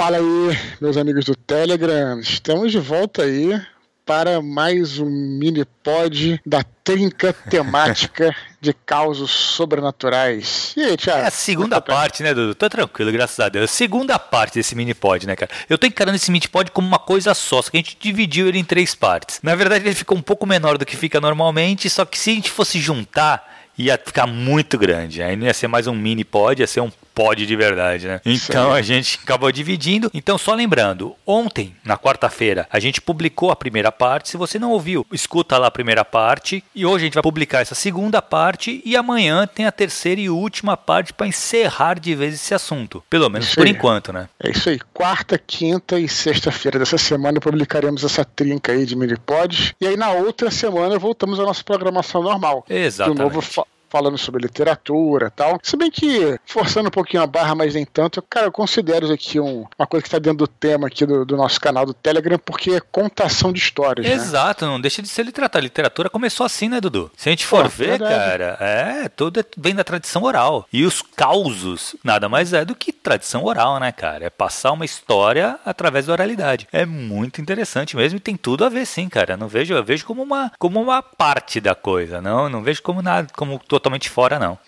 Fala aí, meus amigos do Telegram. Estamos de volta aí para mais um mini pod da trinca temática de causos sobrenaturais. E aí, Thiago? É a segunda parte, né, Dudu? Tô tranquilo, graças a Deus. A segunda parte desse mini pod, né, cara? Eu tô encarando esse mini pod como uma coisa só, só que a gente dividiu ele em três partes. Na verdade, ele ficou um pouco menor do que fica normalmente, só que se a gente fosse juntar, ia ficar muito grande. Aí não ia ser mais um mini pod, ia ser um pode de verdade, né? Então a gente acabou dividindo. Então, só lembrando, ontem, na quarta-feira, a gente publicou a primeira parte. Se você não ouviu, escuta lá a primeira parte. E hoje a gente vai publicar essa segunda parte. E amanhã tem a terceira e última parte para encerrar de vez esse assunto. Pelo menos isso por aí. enquanto, né? É isso aí. Quarta, quinta e sexta-feira dessa semana publicaremos essa trinca aí de mini pods. E aí na outra semana voltamos à nossa programação normal. Exatamente. De novo, falando sobre literatura e tal. Se bem que, forçando um pouquinho a barra, mas nem tanto, cara, eu considero isso aqui um, uma coisa que está dentro do tema aqui do, do, nosso canal do Telegram, porque é contação de histórias. Né? Exato, né? não deixa de ser literatura. A literatura começou assim, né, Dudu? Se a gente for Pô, ver, verdade. cara, é, tudo é, vem da tradição oral. E os causos nada mais é do que tradição oral, né, cara? É passar uma história através da oralidade. É muito interessante mesmo e tem tudo a ver, sim, cara. não vejo, eu vejo como uma, como uma parte da coisa, não, não vejo como nada, como totalmente fora, não.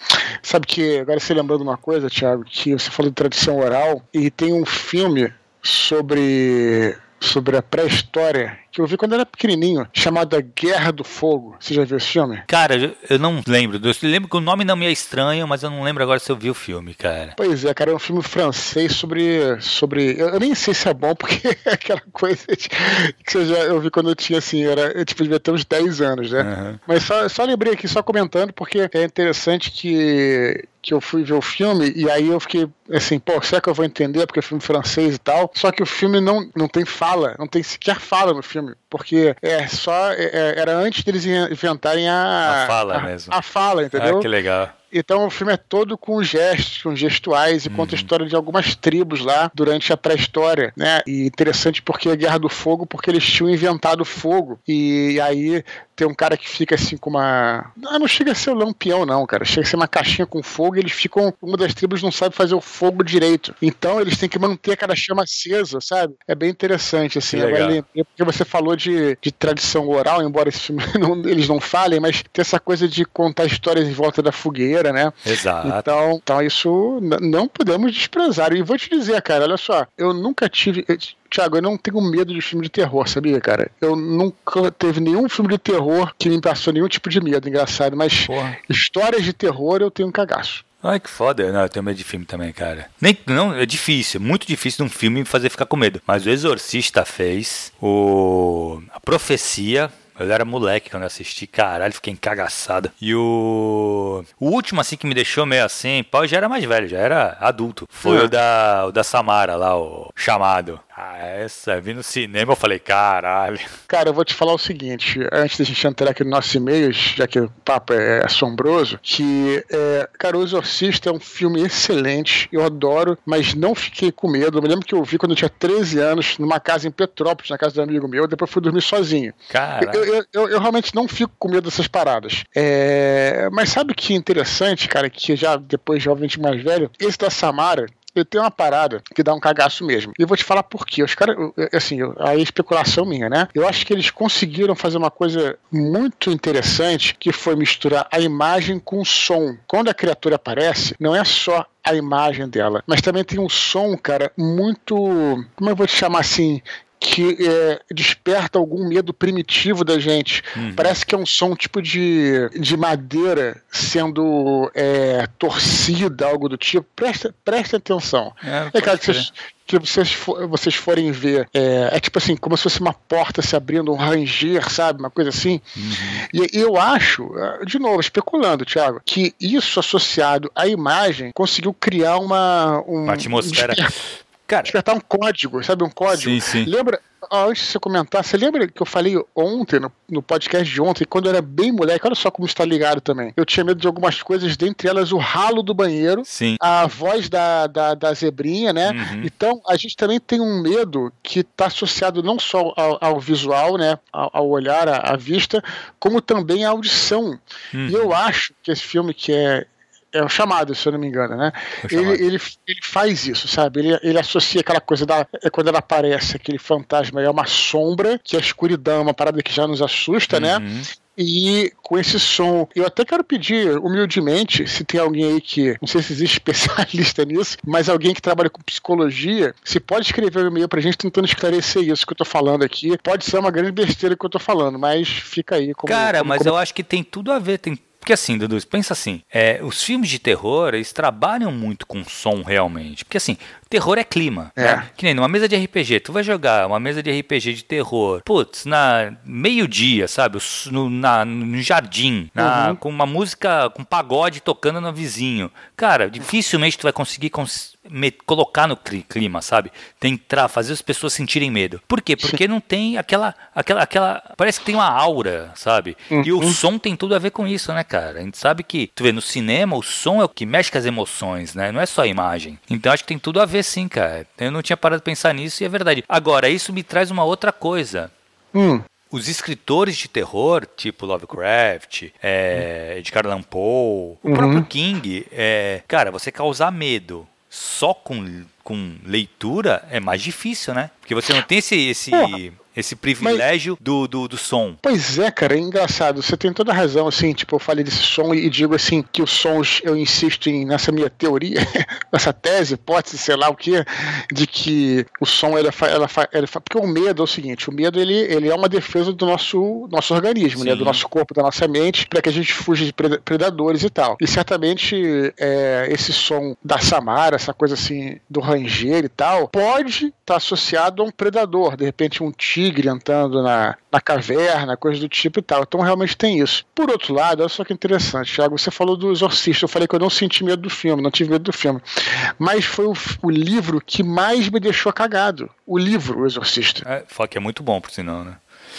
Sabe que agora você lembrou de uma coisa, Thiago, que você falou de tradição oral e tem um filme sobre sobre a pré-história que eu vi quando era pequenininho, chamada Guerra do Fogo. Você já viu esse filme? Cara, eu não lembro. Eu lembro que o nome não me é estranho, mas eu não lembro agora se eu vi o filme, cara. Pois é, cara, é um filme francês sobre. sobre eu, nem sei se é bom, porque é aquela coisa que eu, já, eu vi quando eu tinha assim, era, eu tipo, devia ter uns 10 anos, né? Uhum. Mas só, só lembrei aqui, só comentando, porque é interessante que que eu fui ver o filme e aí eu fiquei assim, pô, será que eu vou entender porque é filme francês e tal? Só que o filme não, não tem fala, não tem sequer fala no filme porque é só é, é era antes deles inventarem a a fala a, mesmo. A fala, entendeu? Ah, que legal. Então o filme é todo com gestos, com gestuais e uhum. conta a história de algumas tribos lá durante a pré-história, né? E interessante porque a Guerra do Fogo, porque eles tinham inventado fogo e aí tem um cara que fica assim com uma. Não, não chega a ser o lampião, não, cara. Chega a ser uma caixinha com fogo e eles ficam. Uma das tribos não sabe fazer o fogo direito. Então eles têm que manter aquela chama acesa, sabe? É bem interessante, assim. Agora, porque você falou de, de tradição oral, embora esse filme não, eles não falem, mas tem essa coisa de contar histórias em volta da fogueira, né? Exato. Então, então isso não podemos desprezar. E vou te dizer, cara, olha só, eu nunca tive. Tiago, eu não tenho medo de filme de terror, sabia, cara? Eu nunca teve nenhum filme de terror que me passou nenhum tipo de medo, engraçado. Mas Porra. histórias de terror eu tenho um cagaço. Ai, que foda. Não, eu tenho medo de filme também, cara. Nem, não, é difícil, é muito difícil de um filme me fazer ficar com medo. Mas o Exorcista fez, o A Profecia eu era moleque quando eu assisti, caralho, fiquei encagaçado. E o. O último, assim, que me deixou meio assim, pau, já era mais velho, já era adulto. Foi é. o, da, o da Samara lá, o chamado. Ah, essa, vi no cinema, eu falei, caralho. Cara, eu vou te falar o seguinte, antes da gente entrar aqui no nosso e-mail, já que o papo é assombroso, que, é, cara, O Exorcista é um filme excelente, eu adoro, mas não fiquei com medo. Eu me lembro que eu vi quando eu tinha 13 anos, numa casa em Petrópolis, na casa de um amigo meu, depois fui dormir sozinho. Cara. Eu, eu, eu, eu, realmente não fico com medo dessas paradas. É, mas sabe o que é interessante, cara, que já depois, jovem mais velho, esse da Samara, eu tenho uma parada que dá um cagaço mesmo. E eu vou te falar por quê. Os caras, assim, aí é especulação minha, né? Eu acho que eles conseguiram fazer uma coisa muito interessante, que foi misturar a imagem com o som. Quando a criatura aparece, não é só a imagem dela, mas também tem um som, cara, muito, como eu vou te chamar assim, que é, desperta algum medo primitivo da gente. Uhum. Parece que é um som tipo de, de madeira sendo é, torcida, algo do tipo. Presta, presta atenção. É, é cara, que vocês, que vocês, for, vocês forem ver, é, é, tipo assim, como se fosse uma porta se abrindo, um ranger, sabe? Uma coisa assim. Uhum. E, e eu acho, é, de novo, especulando, Thiago, que isso associado à imagem conseguiu criar uma. Um, uma atmosfera. Um Cara, despertar um código, sabe? Um código. Sim, sim. Lembra, antes de você comentar, você lembra que eu falei ontem, no, no podcast de ontem, quando eu era bem moleque, olha só como está ligado também. Eu tinha medo de algumas coisas, dentre elas o ralo do banheiro, Sim. a voz da, da, da zebrinha, né? Uhum. Então, a gente também tem um medo que está associado não só ao, ao visual, né? Ao, ao olhar, à, à, vista, como também à audição. Uhum. E eu acho que esse filme que é É o chamado, se eu não me engano, né? Ele, ele, ele faz isso, sabe? Ele, ele associa aquela coisa da. É quando ela aparece, aquele fantasma é uma sombra, que a escuridão é uma parada que já nos assusta, né? uhum. né? E com esse som, eu até quero pedir humildemente, se tem alguém aí que, não sei se existe especialista nisso, mas alguém que trabalha com psicologia, se pode escrever um e-mail pra gente tentando esclarecer isso que eu tô falando aqui. Pode ser uma grande besteira que eu tô falando, mas fica aí. Como, Cara, como, mas como... eu acho que tem tudo a ver, tem porque assim, Dudu, pensa assim, é, os filmes de terror, eles trabalham muito com som realmente. Porque assim, terror é clima. É. Né? Que nem numa mesa de RPG, tu vai jogar uma mesa de RPG de terror, putz, na meio-dia, sabe? No, na, no jardim, na, uhum. com uma música, com pagode tocando no vizinho. Cara, dificilmente tu vai conseguir cons me, colocar no clima, sabe? Tentar fazer as pessoas sentirem medo. Por quê? Porque não tem aquela, aquela, aquela, parece que tem uma aura, sabe? Uhum. E o uhum. som tem tudo a ver com isso, né, cara? A gente sabe que, tu vê, no cinema o som é o que mexe com as emoções, né? Não é só a imagem. Então acho que tem tudo a ver sim, cara. Eu não tinha parado de pensar nisso e é verdade. Agora, isso me traz uma outra coisa. Hum os escritores de terror, tipo Lovecraft, é, Edgar Allan Poe, o uhum. próprio King, é, cara, você causar medo só com, com leitura é mais difícil, né? Porque você não tem esse, esse, esse privilégio Mas, do, do, do, som. Pois é, cara, é engraçado. Você tem toda a razão, assim, tipo, eu falei desse som e digo assim que os sons, eu insisto em, nessa minha teoria, nessa tese, hipótese, sei lá o que, de que o som, ela faz, ela ela porque o medo é o seguinte, o medo, ele, ele é uma defesa do nosso, nosso organismo, né, do nosso corpo, da nossa mente, para que a gente fuja de predadores e tal. E certamente é, esse som da Samara, essa coisa assim, do ranger e tal, pode estar tá associado a um predador, de repente um tiro tigre entrando na, na caverna, coisa do tipo e tal. Então realmente tem isso. Por outro lado, olha só que interessante, Thiago, você falou do Exorcista. Eu falei que eu não senti medo do filme, não tive medo do filme. Mas foi o, o livro que mais me deixou cagado. O livro, O Exorcista. É, fala que é muito bom, por sinal, né?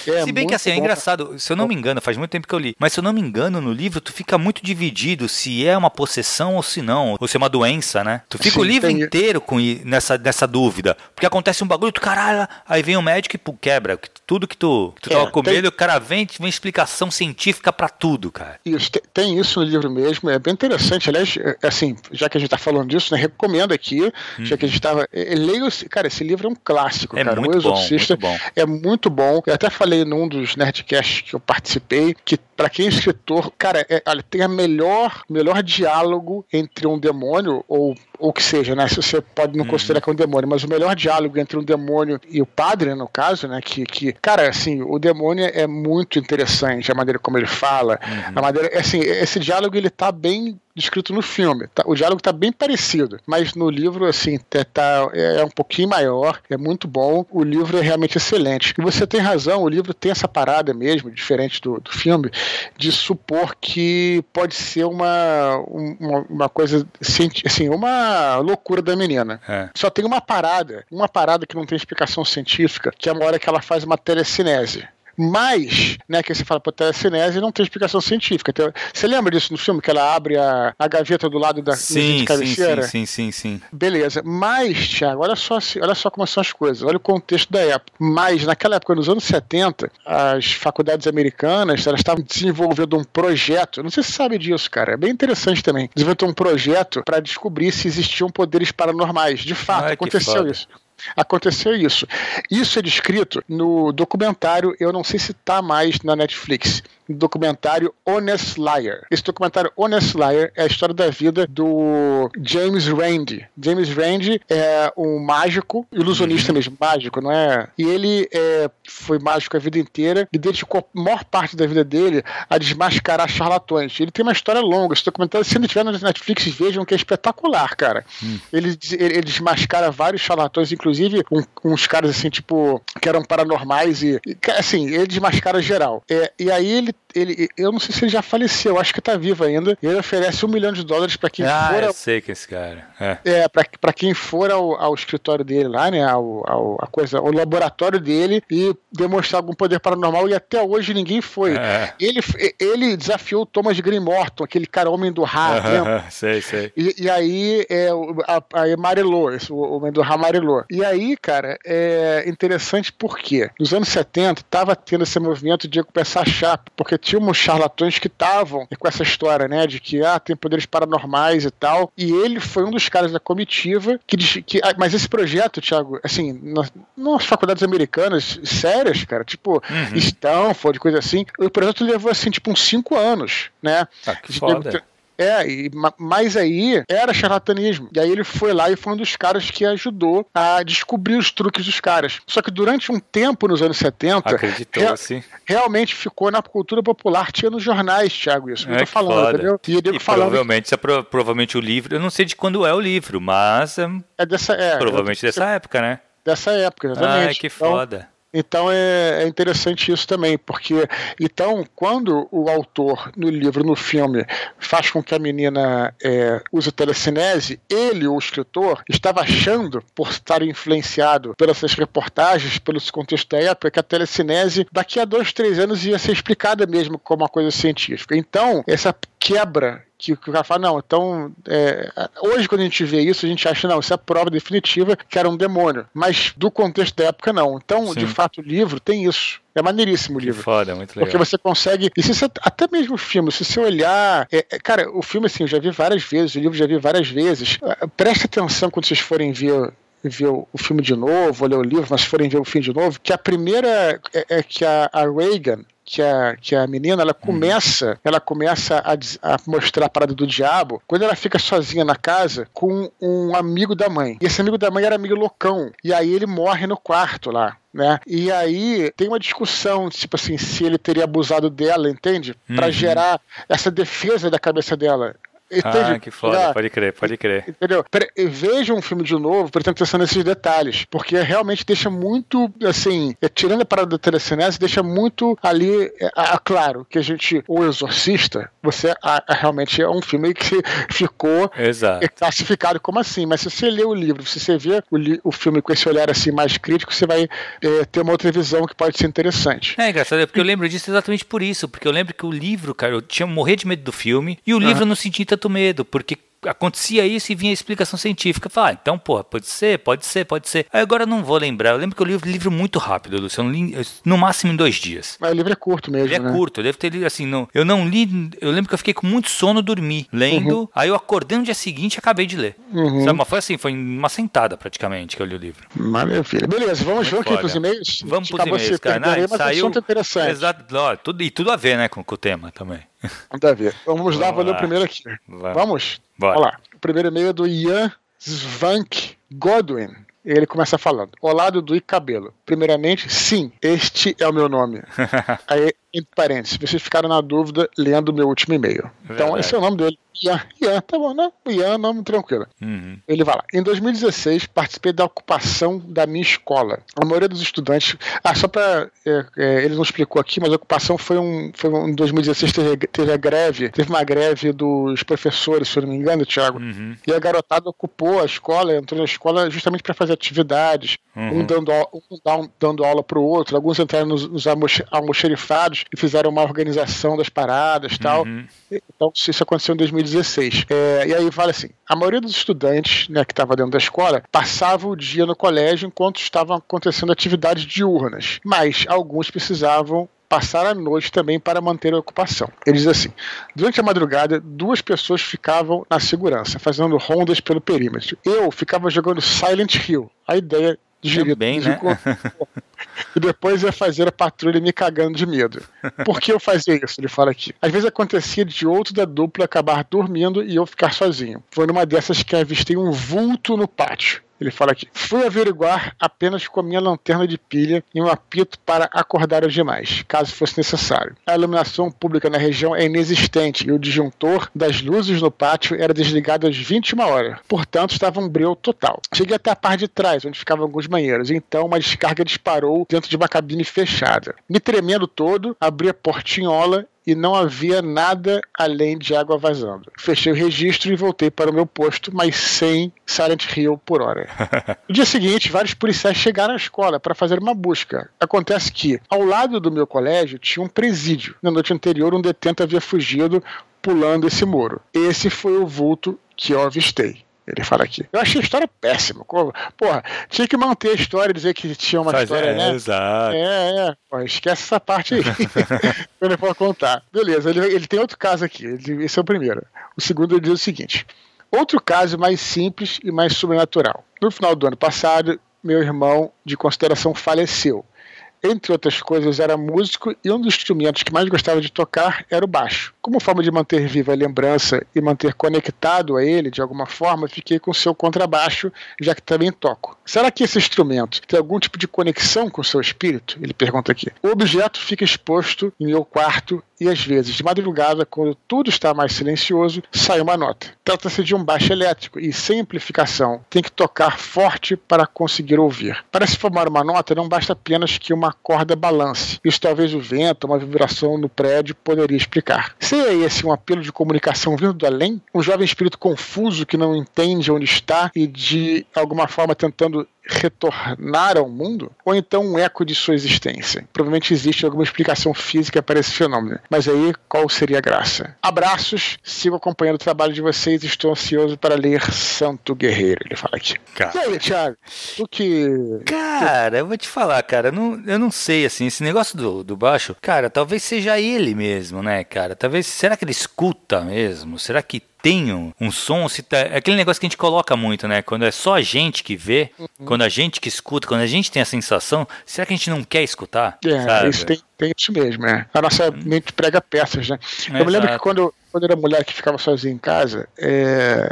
É, se bem que assim, é engraçado, se eu não me engano, faz muito tempo que eu li, mas se eu não me engano, no livro tu fica muito dividido se é uma possessão ou se não, ou se é uma doença, né? Tu fica Sim, o livro tem... inteiro com nessa, nessa dúvida. Porque acontece um bagulho, tu caralho, aí vem o médico e pô, quebra. Tudo que tu, que tu é, tava com medo, tem... o cara vem, vem explicação científica para tudo, cara. Isso, tem isso no livro mesmo, é bem interessante. Aliás, é, é assim, já que a gente tá falando disso, né, recomendo aqui, hum. já que a gente tava. Leio, cara, esse livro é um clássico, é cara. Muito o Exorcista bom, muito bom. é muito bom. Eu até falei falei num dos Nerdcasts que eu participei, que para quem é escritor, cara, é, olha, tem a melhor, melhor diálogo entre um demônio ou ou que seja, né? Se você pode não uhum. considerar que é um demônio, mas o melhor diálogo entre um demônio e o padre, no caso, né? Que, que cara, assim, o demônio é muito interessante, a maneira como ele fala, uhum. a maneira, assim, esse diálogo ele tá bem descrito no filme. Tá, o diálogo tá bem parecido, mas no livro, assim, tá, tá, é um pouquinho maior, é muito bom. O livro é realmente excelente. E você tem razão, o livro tem essa parada mesmo, diferente do, do filme, de supor que pode ser uma, uma, uma coisa, assim, uma loucura da menina. É. Só tem uma parada, uma parada que não tem explicação científica, que é uma hora que ela faz uma telecinese. Mas, né, que você fala, pô, telecinese não tem explicação científica. Então, você lembra disso no filme, que ela abre a, a gaveta do lado da sim, de cabeceira? Sim, sim, sim, sim. Beleza. Mas, Thiago, olha só, olha só como são as coisas. Olha o contexto da época. Mas, naquela época, nos anos 70, as faculdades americanas, elas estavam desenvolvendo um projeto, não sei se você sabe disso, cara, é bem interessante também, desenvolvendo um projeto para descobrir se existiam poderes paranormais. De fato, Ai, aconteceu isso aconteceu isso. Isso é descrito no documentário, eu não sei se está mais na Netflix, documentário Honest Liar. Esse documentário Honest Liar é a história da vida do James Randi. James Randi é um mágico, ilusionista uhum. mesmo, mágico, não é? E ele é, foi mágico a vida inteira e dedicou a maior parte da vida dele a desmascarar charlatões. Ele tem uma história longa. Esse documentário, se não tiver na Netflix, vejam que é espetacular, cara. Uhum. Ele, ele, desmascara vários charlatões, inclusive um, uns caras assim, tipo, que eram paranormais e, e assim, ele desmascara geral. É, e aí ele ele, eu não sei se ele já faleceu, acho que tá vivo ainda. Ele oferece um milhão de dólares para quem ah, for. Eu ao, sei que esse cara. É, é para quem for ao, ao, escritório dele lá, né? Ao, ao, a coisa, ao laboratório dele e demonstrar algum poder paranormal. E até hoje ninguém foi. É. Ele, ele desafiou o Thomas Green Morton, aquele cara homem do Ra. Uh sei, sei. E, e aí é, a, amarelou, o homem do Ra amarelou. E aí, cara, é interessante porque nos anos 70 tava tendo esse movimento de começar a achar, porque tinha uns charlatões que estavam com essa história, né, de que ah, tem poderes paranormais e tal. E ele foi um dos caras da comitiva que, que ah, mas esse projeto, Thiago, assim, nas, nas faculdades americanas sérias, cara, tipo uhum. Stanford, coisa assim, o projeto levou assim tipo uns cinco anos, né? Ah, que foda. É, e, mas aí era charlatanismo. E aí ele foi lá e foi um dos caras que ajudou a descobrir os truques dos caras. Só que durante um tempo, nos anos 70, Acreditou, rea assim. realmente ficou na cultura popular, tinha nos jornais, Thiago, isso. É, eu tô falando, foda. entendeu? E, e falando provavelmente, que... é, provavelmente o livro, eu não sei de quando é o livro, mas. É, é dessa é, Provavelmente dessa época, né? Dessa época, exatamente. Ai, que então, foda. Então é, é, interessante isso também, porque então quando o autor no livro, no filme, faz com que a menina é, use telecinese, ele, o escritor, estava achando, por estar influenciado pelas reportagens, pelo contexto da época, que a telecinese daqui a dois, três anos ia ser explicada mesmo como uma coisa científica. Então essa quebra que, o cara fala, não, então, é, hoje quando a gente vê isso, a gente acha, não, isso é a prova definitiva que era um demônio. Mas do contexto da época, não. Então, Sim. de fato, o livro tem isso. É maneiríssimo o livro. Foda, muito legal. Porque você consegue. E se você, até mesmo o filme, se você olhar. É, é, cara, o filme, assim, eu já vi várias vezes, o livro já vi várias vezes. É, preste atenção quando vocês forem ver ver o, filme de novo, ou ler o livro, mas se forem ver o filme de novo, que a primeira é, é que a, a Reagan, que a, que a menina ela começa ela começa a, a, mostrar a parada do diabo quando ela fica sozinha na casa com um amigo da mãe. E esse amigo da mãe era amigo loucão. E aí ele morre no quarto lá. Né? E aí tem uma discussão, tipo assim, se ele teria abusado dela, entende? Para uhum. gerar essa defesa da cabeça dela. Entende? Ah, que foda, pode crer, pode crer. Entendeu? Veja um filme de novo, prestando atenção nesses detalhes, porque realmente deixa muito, assim, é, tirando a parada da telecinese, deixa muito ali, é, a, claro, que a gente, o Exorcista, você a, a, realmente é um filme que ficou Exato. classificado como assim, mas se você lê o livro, se você vê o, o filme com esse olhar assim mais crítico, você vai é, ter uma outra visão que pode ser interessante. É engraçado, é porque eu lembro disso exatamente por isso, porque eu lembro que o livro, cara, eu tinha morrer de medo do filme, e o livro uhum. eu não senti tanto medo, porque acontecia isso e vinha a explicação científica. Fala, ah, então, porra, pode ser, pode ser, pode ser. Aí agora eu não vou lembrar. Eu lembro que eu li o livro muito rápido, Luciano. Li, no máximo em dois dias. Mas o livro é curto mesmo. Ele é né? curto. Eu devo ter lido assim. Não, eu não li. Eu lembro que eu fiquei com muito sono, dormi lendo. Uhum. Aí eu acordei no dia seguinte e acabei de ler. Uhum. Sabe? Mas foi assim, foi uma sentada praticamente que eu li o livro. Maravilha. Beleza, vamos, vamos aqui pros e-mails? Vamos pros e-mails, cara. Não, mas saiu... assunto interessante. Exato. Tudo, e tudo a ver, né, com, com o tema também. Ver. Vamos lá, vou ler o primeiro aqui. Vamos? Vamos? Bora. Olha lá primeiro e-mail é do Ian Svank Godwin. Ele começa falando: Olá, Dudu e Cabelo. Primeiramente, sim, este é o meu nome. Aí, entre parênteses, vocês ficaram na dúvida lendo o meu último e-mail. Então, esse é o nome dele. Ian, Ian, tá bom, né? Ian, nome tranquilo. Uhum. Ele vai lá. Em 2016, participei da ocupação da minha escola. A maioria dos estudantes. Ah, só pra. É, é, ele não explicou aqui, mas a ocupação foi um. Foi um em 2016 teve, teve a greve. Teve uma greve dos professores, se eu não me engano, Thiago. Uhum. E a garotada ocupou a escola, entrou na escola justamente para fazer atividades. Uhum. Um, dando, um dando aula pro outro. Alguns entraram nos, nos almoxerifados e fizeram uma organização das paradas tal. Uhum. Então, isso aconteceu em 2016. É, e aí vale assim: a maioria dos estudantes né, que estava dentro da escola passava o dia no colégio enquanto estavam acontecendo atividades diurnas, mas alguns precisavam passar a noite também para manter a ocupação. Ele diz assim: durante a madrugada, duas pessoas ficavam na segurança, fazendo rondas pelo perímetro. Eu ficava jogando Silent Hill. A ideia de Também, né? e depois ia fazer a patrulha me cagando de medo. Por que eu fazia isso? Ele fala aqui. Às vezes acontecia de outro da dupla acabar dormindo e eu ficar sozinho. Foi numa dessas que avistei um vulto no pátio. Ele fala aqui: fui averiguar apenas com a minha lanterna de pilha e um apito para acordar os demais, caso fosse necessário. A iluminação pública na região é inexistente e o disjuntor das luzes no pátio era desligado às 21 horas. Portanto, estava um breu total. Cheguei até a parte de trás, onde ficavam alguns banheiros. Então, uma descarga disparou dentro de uma cabine fechada. Me tremendo todo, abri a portinhola e não havia nada além de água vazando. Fechei o registro e voltei para o meu posto, mas sem Silent Hill por hora. No dia seguinte, vários policiais chegaram à escola para fazer uma busca. Acontece que, ao lado do meu colégio, tinha um presídio. Na noite anterior, um detento havia fugido pulando esse muro. Esse foi o vulto que eu avistei. Ele fala aqui. Eu achei a história péssima. Porra, tinha que manter a história e dizer que tinha uma Faz história, é, né? Exato. É, é. Pô, esquece essa parte aí. eu não posso contar. Beleza, ele, ele tem outro caso aqui. Ele, esse é o primeiro. O segundo ele diz o seguinte: outro caso mais simples e mais sobrenatural. No final do ano passado, meu irmão de consideração faleceu entre outras coisas, era músico e um dos instrumentos que mais gostava de tocar era o baixo. Como forma de manter viva a lembrança e manter conectado a ele de alguma forma, fiquei com seu contrabaixo, já que também toco. Será que esse instrumento tem algum tipo de conexão com seu espírito? Ele pergunta aqui. O objeto fica exposto em meu quarto e às vezes, de madrugada, quando tudo está mais silencioso, sai uma nota. Trata-se de um baixo elétrico e, sem amplificação, tem que tocar forte para conseguir ouvir. Para se formar uma nota, não basta apenas que uma corda balance. Isso talvez o vento, uma vibração no prédio poderia explicar. Seria esse um apelo de comunicação vindo do além? Um jovem espírito confuso que não entende onde está e de alguma forma tentando retornar ao mundo, ou então um eco de sua existência. Provavelmente existe alguma explicação física para esse fenômeno. Mas aí, qual seria a graça? Abraços, sigo acompanhando o trabalho de vocês, estou ansioso para ler Santo Guerreiro, ele fala aqui. Cara. E aí, Thiago? Tu que. Cara, eu vou te falar, cara, não, eu não sei, assim, esse negócio do, do baixo, cara, talvez seja ele mesmo, né, cara? Talvez, será que ele escuta mesmo? Será que tem um, som, se tá, é aquele negócio que a gente coloca muito, né? Quando é só a gente que vê, uhum. quando a gente que escuta, quando a gente tem a sensação, será que a gente não quer escutar? É, sabe? isso tem, tem isso mesmo, né? A nossa hum. mente prega peças, né? Eu me lembro que quando, quando era mulher que ficava sozinha em casa, é,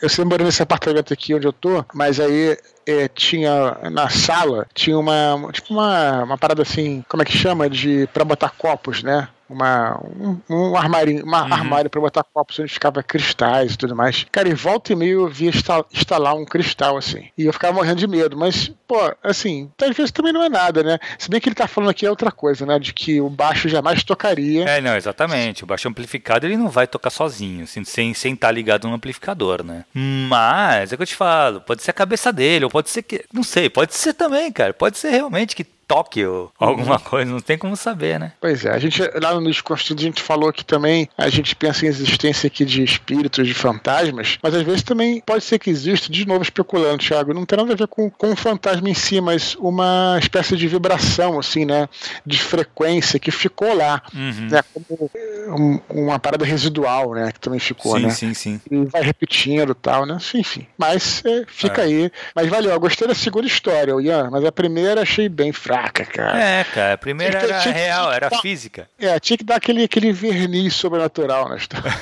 eu sempre morei nesse apartamento aqui onde eu tô, mas aí é, tinha na sala tinha uma tipo uma, uma parada assim como é que chama de para botar copos né uma, um, um armário, uma uhum. armário para botar copos onde ficava cristais e tudo mais. Cara, em volta e meio eu via instalar um cristal assim. E eu ficava morrendo de medo. Mas, pô, assim, às vezes também não é nada, né? Se bem que ele tá falando aqui é outra coisa, né? De que o baixo jamais tocaria. É, não, exatamente. O baixo amplificado ele não vai tocar sozinho, assim, sem estar sem tá ligado no amplificador, né? Mas, é o que eu te falo, pode ser a cabeça dele, ou pode ser que. Não sei, pode ser também, cara. Pode ser realmente que Tóquio, alguma uhum. coisa, não tem como saber, né? Pois é, a gente lá no Desconstruído a gente falou que também a gente pensa em existência aqui de espíritos, de fantasmas, mas às vezes também pode ser que exista, de novo especulando, Thiago, não tem nada a ver com, com o fantasma em si, mas uma espécie de vibração, assim, né? De frequência que ficou lá, uhum. né? Como um, uma parada residual, né? Que também ficou, sim, né? Sim, sim, E vai repetindo e tal, né? Enfim, mas é, fica é. aí. Mas valeu, eu gostei da segunda história, Ian, mas a primeira achei bem fraca fraca, cara. É, cara. A primeira era tinha, real, era física. É, tinha que dar aquele, aquele verniz sobrenatural na história.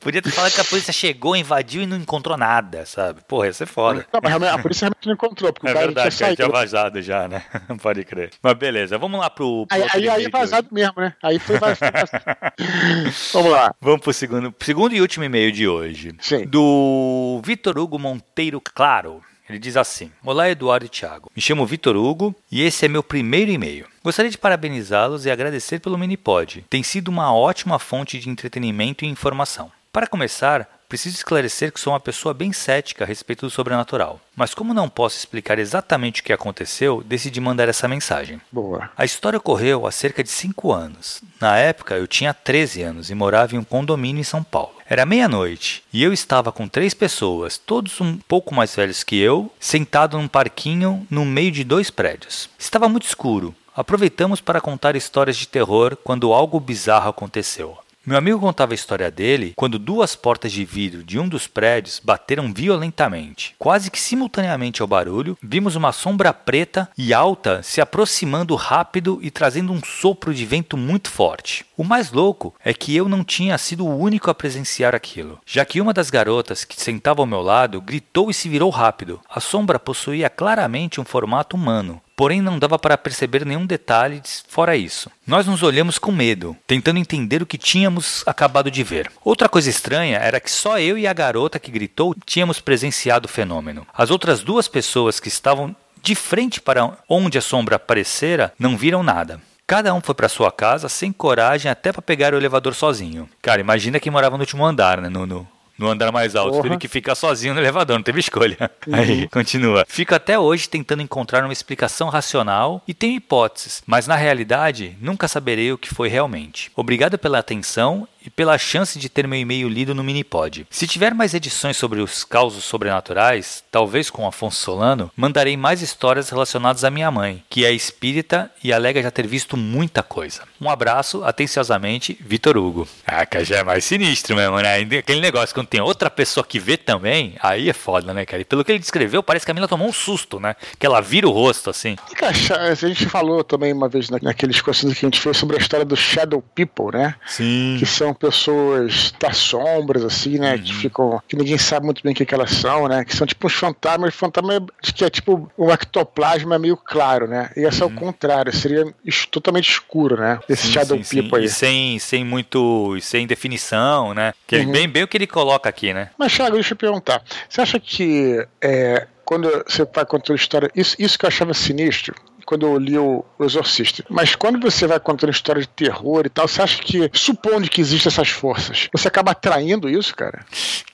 Podia ter falado que a polícia chegou, invadiu e não encontrou nada, sabe? Porra, ia ser foda. Não, mas a polícia realmente não encontrou, porque é o cara verdade, tinha saído. tinha vazado já, né? Não pode crer. Mas beleza, vamos lá pro. pro aí, aí, aí é vazado mesmo, né? Aí foi vazado. vamos lá. Vamos pro segundo, segundo e último e-mail de hoje. Sim. Do Vitor Hugo Monteiro Claro. Ele diz assim: Olá, Eduardo e Thiago. Me chamo Vitor Hugo e esse é meu primeiro e-mail. Gostaria de parabenizá-los e agradecer pelo Minipod. Tem sido uma ótima fonte de entretenimento e informação. Para começar, Preciso esclarecer que sou uma pessoa bem cética a respeito do sobrenatural, mas como não posso explicar exatamente o que aconteceu, decidi mandar essa mensagem. Boa. A história ocorreu há cerca de 5 anos. Na época, eu tinha 13 anos e morava em um condomínio em São Paulo. Era meia-noite e eu estava com três pessoas, todos um pouco mais velhos que eu, sentado num parquinho no meio de dois prédios. Estava muito escuro. Aproveitamos para contar histórias de terror quando algo bizarro aconteceu. Meu amigo contava a história dele quando duas portas de vidro de um dos prédios bateram violentamente. Quase que simultaneamente ao barulho, vimos uma sombra preta e alta se aproximando rápido e trazendo um sopro de vento muito forte. O mais louco é que eu não tinha sido o único a presenciar aquilo, já que uma das garotas que sentava ao meu lado gritou e se virou rápido. A sombra possuía claramente um formato humano, porém não dava para perceber nenhum detalhe fora isso. Nós nos olhamos com medo, tentando entender o que tínhamos acabado de ver. Outra coisa estranha era que só eu e a garota que gritou tínhamos presenciado o fenômeno. As outras duas pessoas que estavam de frente para onde a sombra aparecera não viram nada. Cada um foi para sua casa sem coragem até para pegar o elevador sozinho. Cara, imagina quem morava no último andar, né? No, no, andar mais alto. Porra. Teve que ficar sozinho no elevador, não teve escolha. Uhum. Aí, continua. Fico até hoje tentando encontrar uma explicação racional e tenho hipóteses, mas na realidade nunca saberei o que foi realmente. Obrigado pela atenção e pela chance de ter meu e-mail lido no Minipod. Se tiver mais edições sobre os causos sobrenaturais, talvez com Afonso Solano, mandarei mais histórias relacionadas à minha mãe, que é espírita e alega já ter visto muita coisa. Um abraço, atenciosamente, Vitor Hugo. Ah, cara, já é mais sinistro mesmo, né? Aquele negócio, quando tem outra pessoa que vê também, aí é foda, né, cara? E pelo que ele descreveu, parece que a mina tomou um susto, né? Que ela vira o rosto, assim. A gente falou também uma vez naqueles cursos que a gente fez sobre a história do Shadow People, né? Sim. Que são pessoas das sombras, assim, né? Uhum. Que ficam. que ninguém sabe muito bem o que, que elas são, né? Que são tipo uns fantasmas, fantasma que é tipo um ectoplasma meio claro, né? E esse uhum. é o contrário, seria totalmente escuro, né? Esse sim, Shadow sim, People sim. aí. E sem, sem muito. sem definição, né? Que uhum. bem, bem o que ele coloca aqui, né? Mas, Thiago, deixa eu perguntar. Você acha que é, quando você vai contando história. Isso, isso que eu achava sinistro, quando eu li o, o Exorcista. Mas quando você vai contando história de terror e tal, você acha que, supondo que existem essas forças, você acaba atraindo isso, cara?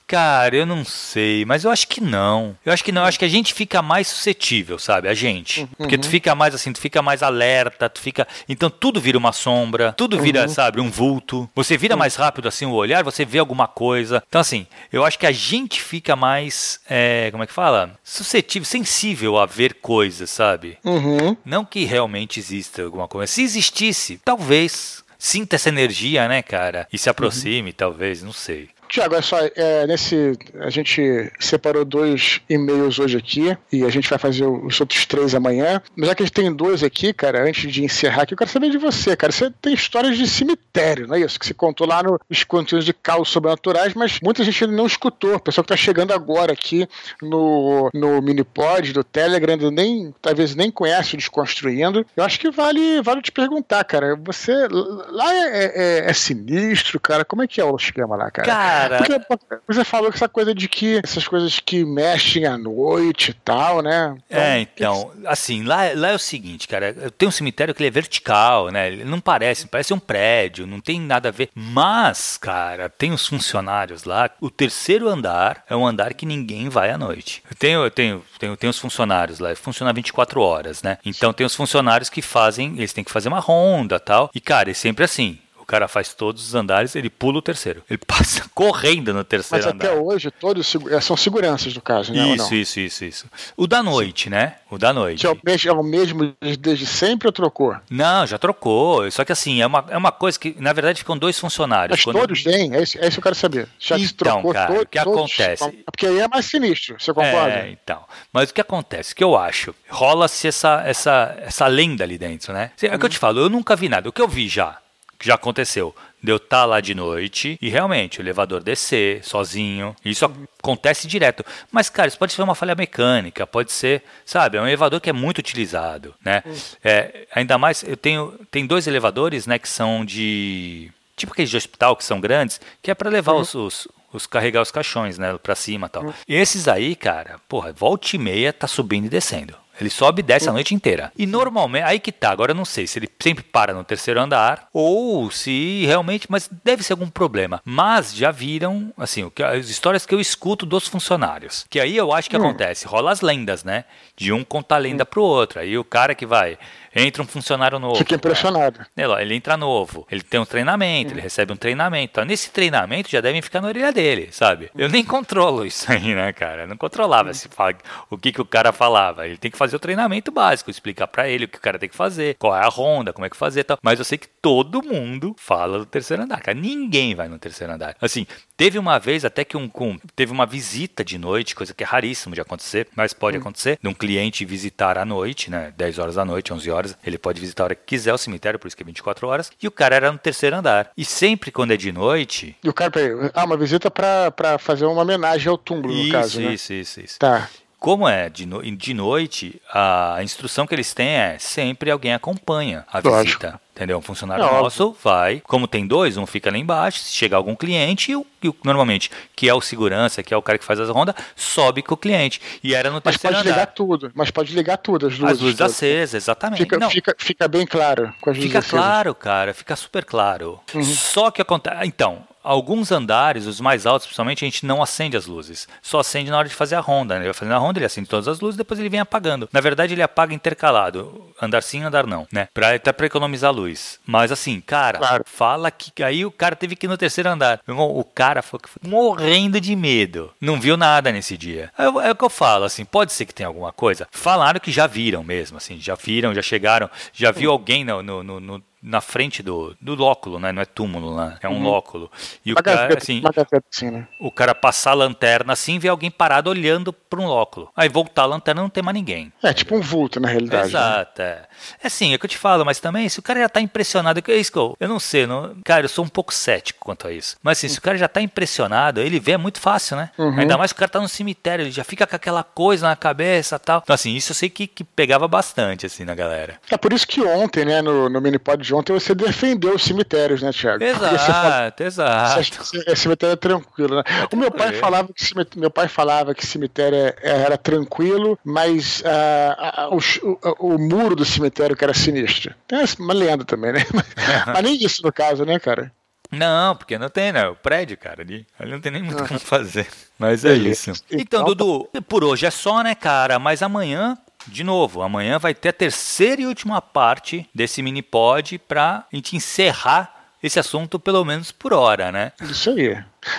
Cara, eu não sei, mas eu acho que não. Eu acho que não, eu acho que a gente fica mais suscetível, sabe? A gente. Uhum. Porque tu fica mais assim, tu fica mais alerta, tu fica. Então tudo vira uma sombra, tudo vira, uhum. sabe, um vulto. Você vira uhum. mais rápido assim o olhar, você vê alguma coisa. Então, assim, eu acho que a gente fica mais. É, como é que fala? Suscetível, sensível a ver coisas, sabe? Uhum. Não que realmente exista alguma coisa. Se existisse, talvez sinta essa energia, né, cara? E se aproxime, talvez, não sei. Tiago, é só, é, nesse. A gente separou dois e-mails hoje aqui e a gente vai fazer os outros três amanhã. Mas já que a gente tem dois aqui, cara, antes de encerrar aqui, eu quero saber de você, cara. Você tem histórias de cemitério, não é isso? Que você contou lá nos conteúdos de caos sobrenaturais, mas muita gente ainda não escutou. O pessoal que tá chegando agora aqui no, no Minipod, do Telegram, nem, talvez nem conhece o Desconstruindo. Eu acho que vale, vale te perguntar, cara. Você. Lá é, é, é sinistro, cara. Como é que é o esquema lá, cara? Cara, Cara. Porque você falou que essa coisa de que essas coisas que mexem à noite e tal, né? Então, é, então, assim, lá, lá é o seguinte, cara, tem um cemitério que ele é vertical, né? Ele não parece, parece um prédio, não tem nada a ver. Mas, cara, tem os funcionários lá. O terceiro andar é um andar que ninguém vai à noite. Eu tenho, eu tenho, tenho, tenho os funcionários lá, funciona 24 horas, né? Então tem os funcionários que fazem, eles têm que fazer uma ronda tal. E, cara, é sempre assim o cara faz todos os andares, ele pula o terceiro. Ele passa correndo no terceiro Mas andar. até hoje, todos é, são seguranças do caso, né? Isso, isso, isso, isso. O da noite, Sim. né? O da noite. é o, mesmo, é o mesmo desde sempre ou trocou? Não, já trocou. Só que assim, é uma, é uma coisa que, na verdade, ficam dois funcionários. Mas Quando... todos têm, é isso, é isso que eu quero saber. Já então, trocou cara, todos, o que acontece? Porque aí é mais sinistro, você concorda? É, então. Mas o que acontece? O que eu acho? Rola-se essa, essa, essa lenda ali dentro, né? É o que eu te falo, eu nunca vi nada. O que eu vi já, que já aconteceu, de eu estar tá lá de noite e realmente o elevador descer sozinho. Isso acontece direto. Mas, cara, isso pode ser uma falha mecânica, pode ser, sabe, é um elevador que é muito utilizado, né? É, ainda mais, eu tenho, tem dois elevadores, né, que são de tipo aqueles de hospital que são grandes, que é para levar uhum. os, os, os, carregar os caixões, né, para cima, tal. Uhum. Esses aí, cara, porra, volta e meia tá subindo e descendo. Ele sobe e desce a noite inteira. E normalmente, aí que tá, agora eu não sei se ele sempre para no terceiro andar ou se realmente, mas deve ser algum problema. Mas já viram, assim, as histórias que eu escuto dos funcionários. Que aí eu acho que hum. acontece, rola as lendas, né? De um contar lenda hum. pro outro. Aí o cara que vai, entra um funcionário novo. Fica impressionado. Ele, ele entra novo, ele tem um treinamento, hum. ele recebe um treinamento. Então, nesse treinamento já devem ficar na orelha dele, sabe? Eu nem controlo isso aí, né, cara? Eu não controlava hum. se fala, o que, que o cara falava. Ele tem que fazer o treinamento básico, explicar para ele o que o cara tem que fazer, qual é a ronda, como é que fazer tal. Mas eu sei que todo mundo fala do terceiro andar, cara. Ninguém vai no terceiro andar. Assim, teve uma vez até que um, um teve uma visita de noite, coisa que é raríssimo de acontecer, mas pode hum. acontecer, de um cliente visitar à noite, né, 10 horas da noite, 11 horas, ele pode visitar a hora que quiser o cemitério, por isso que é 24 horas, e o cara era no terceiro andar. E sempre quando é de noite... E o cara, ah, uma visita para fazer uma homenagem ao túmulo, no isso, caso, né? Isso, isso, isso. Tá. Como é de, no, de noite, a instrução que eles têm é sempre alguém acompanha a visita. Lógico. Entendeu? Um funcionário é nosso óbvio. vai, como tem dois, um fica lá embaixo, se chegar algum cliente, e o, normalmente, que é o segurança, que é o cara que faz as rondas, sobe com o cliente. E era no mas pode ligar tudo, mas pode ligar tudo, as luzes. As luzes acesas, exatamente. Fica, Não, fica, fica bem claro com as luzes Fica claro, cara, fica super claro. Uhum. Só que acontece... Então, alguns andares, os mais altos principalmente, a gente não acende as luzes. Só acende na hora de fazer a ronda. Né? Ele vai fazendo a ronda, ele acende todas as luzes, depois ele vem apagando. Na verdade, ele apaga intercalado. andar sim, andar não, né? Pra, até pra economizar luz. Mas assim, cara, claro. fala que aí o cara teve que ir no terceiro andar. O cara foi morrendo de medo. Não viu nada nesse dia. É, é, o que eu falo, assim, pode ser que tenha alguma coisa. Falaram que já viram mesmo, assim, já viram, já chegaram, já viu alguém no, no, no na frente do, do lóculo, né? Não é túmulo, né? É um uhum. lóculo. E o cara, assim, assim né? o cara passar a lanterna assim, vê alguém parado olhando para um lóculo. Aí voltar a lanterna não tem mais ninguém. É tipo um vulto na realidade. Né? Exato, né? é. É assim, é que eu te falo, mas também se o cara já tá impressionado, é isso que eu, eu não sei, não, cara, eu sou um pouco cético quanto a isso. Mas assim, se o cara já tá impressionado, ele vê é muito fácil, né? Uhum. Ainda mais que o cara tá no cemitério, ele já fica com aquela coisa na cabeça tal. Então assim, isso eu sei que, que pegava bastante, assim, na galera. É por isso que ontem, né, no, no Minipod de ontem, você defendeu os cemitérios, né, Thiago? Exato, fala, exato. Você, cemitério é tranquilo, né? É o meu pai falava que meu pai falava que cemitério era tranquilo, mas uh, uh, o, o, muro do cemitério que era sinistro. Tem uma lenda também, né? Mas, mas nem isso no caso, né, cara? Não, porque não tem, né? O prédio, cara, ali, ali não tem nem muito como fazer. Mas é isso. Então, Dudu, por hoje é só, né, cara? Mas amanhã de novo, amanhã vai ter a terceira e última parte desse mini pod para a gente encerrar esse assunto pelo menos por hora, né? Isso aí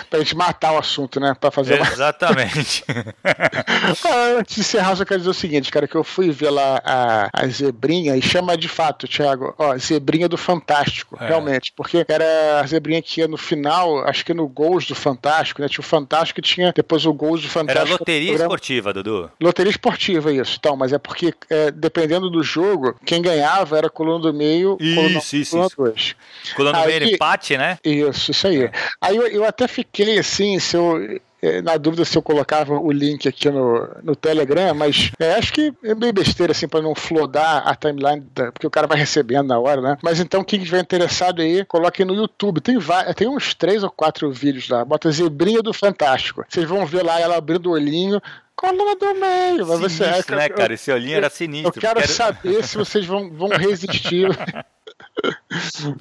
pra gente matar o assunto, né? Pra fazer Exatamente. Uma... Antes de encerrar, só quero dizer o seguinte, cara, que eu fui ver lá a, a zebrinha e chama de fato, Thiago, ó, zebrinha do Fantástico, é. realmente, porque era a zebrinha que ia no final, acho que no Gols do Fantástico, né? Tinha o Fantástico e tinha depois o Gols do Fantástico. Era loteria esportiva, Dudu. Loteria esportiva, isso. Então, mas é porque, é, dependendo do jogo, quem ganhava era coluna do meio, isso, coluna, isso, coluna do meio, empate, né? Isso, isso aí. É. Aí eu, eu até fiquei assim, se eu, é, na dúvida se eu colocava o link aqui no, no Telegram, mas é, acho que é meio besteira assim para não flodar a timeline, da, porque o cara vai recebendo na hora, né? Mas então quem estiver interessado aí, coloque no YouTube. Tem, tem uns três ou quatro vídeos lá. Bota Zebrinha do Fantástico. Vocês vão ver lá ela abrindo o olhinho coluna do meio. Sinistro, você, é, né, cara? Esse olhinho era sinistro. Eu quero, quero... saber se vocês vão, vão resistir.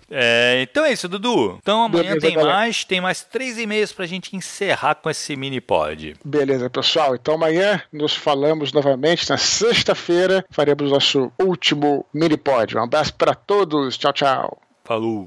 É, então é isso, Dudu. Então amanhã Beleza, tem galera. mais, tem mais três e-mails pra gente encerrar com esse mini pod. Beleza, pessoal. Então amanhã nos falamos novamente. Na sexta-feira faremos nosso último mini pod. Um abraço para todos. Tchau, tchau. Falou.